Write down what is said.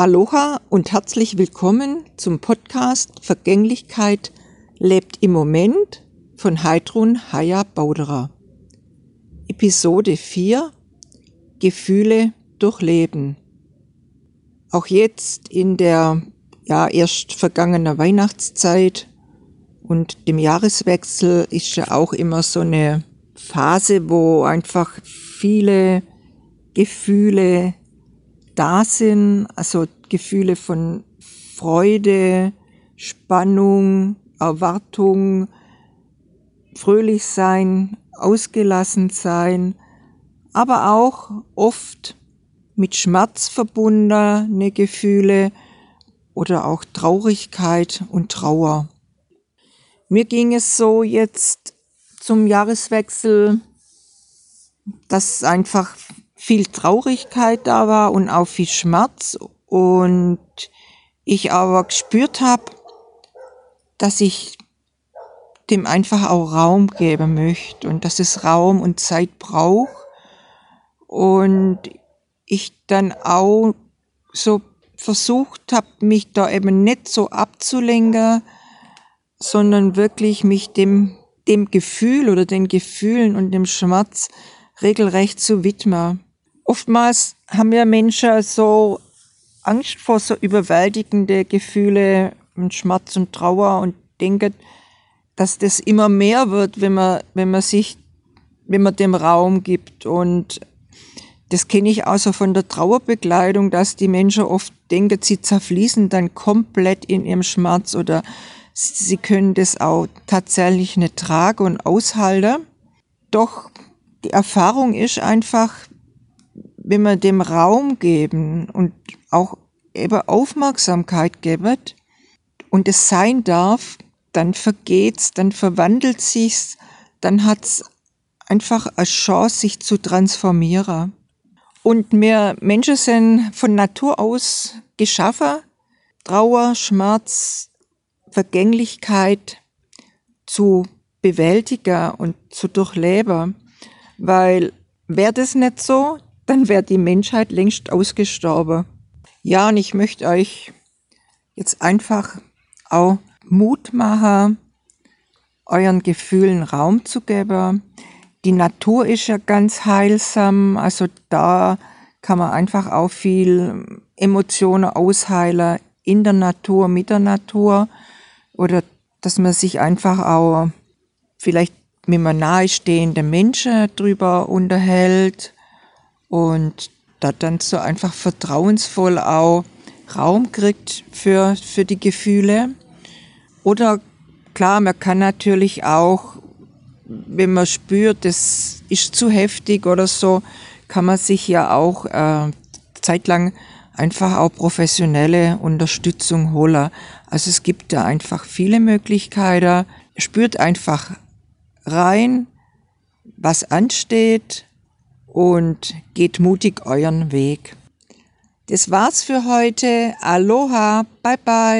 Aloha und herzlich willkommen zum Podcast Vergänglichkeit lebt im Moment von Heidrun Haya Bauderer. Episode 4 Gefühle durchleben. Auch jetzt in der ja erst vergangener Weihnachtszeit und dem Jahreswechsel ist ja auch immer so eine Phase, wo einfach viele Gefühle da sind, also Gefühle von Freude, Spannung, Erwartung, fröhlich sein, ausgelassen sein, aber auch oft mit Schmerz verbundene Gefühle oder auch Traurigkeit und Trauer. Mir ging es so jetzt zum Jahreswechsel, dass einfach viel Traurigkeit da war und auch viel Schmerz. Und ich aber gespürt habe, dass ich dem einfach auch Raum geben möchte und dass es Raum und Zeit braucht. Und ich dann auch so versucht habe, mich da eben nicht so abzulenken, sondern wirklich mich dem, dem Gefühl oder den Gefühlen und dem Schmerz regelrecht zu widmen oftmals haben wir Menschen so Angst vor so überwältigende Gefühle und Schmerz und Trauer und denken, dass das immer mehr wird, wenn man, wenn man sich, wenn man dem Raum gibt. Und das kenne ich auch so von der Trauerbekleidung, dass die Menschen oft denken, sie zerfließen dann komplett in ihrem Schmerz oder sie können das auch tatsächlich nicht tragen und aushalten. Doch die Erfahrung ist einfach, wenn wir dem Raum geben und auch eben Aufmerksamkeit geben und es sein darf, dann vergeht's, dann verwandelt sich's, dann hat's einfach eine Chance, sich zu transformieren. Und wir Menschen sind von Natur aus geschaffen, Trauer, Schmerz, Vergänglichkeit zu bewältigen und zu durchleben. Weil wäre das nicht so, dann wäre die Menschheit längst ausgestorben. Ja, und ich möchte euch jetzt einfach auch Mut machen, euren Gefühlen Raum zu geben. Die Natur ist ja ganz heilsam, also da kann man einfach auch viel Emotionen ausheilen in der Natur, mit der Natur oder dass man sich einfach auch vielleicht mit einem nahestehenden Menschen drüber unterhält und da dann so einfach vertrauensvoll auch Raum kriegt für, für die Gefühle. Oder klar, man kann natürlich auch, wenn man spürt, das ist zu heftig oder so, kann man sich ja auch äh, zeitlang einfach auch professionelle Unterstützung holen. Also es gibt da einfach viele Möglichkeiten. Spürt einfach rein, was ansteht, und geht mutig euren Weg. Das war's für heute. Aloha, bye bye.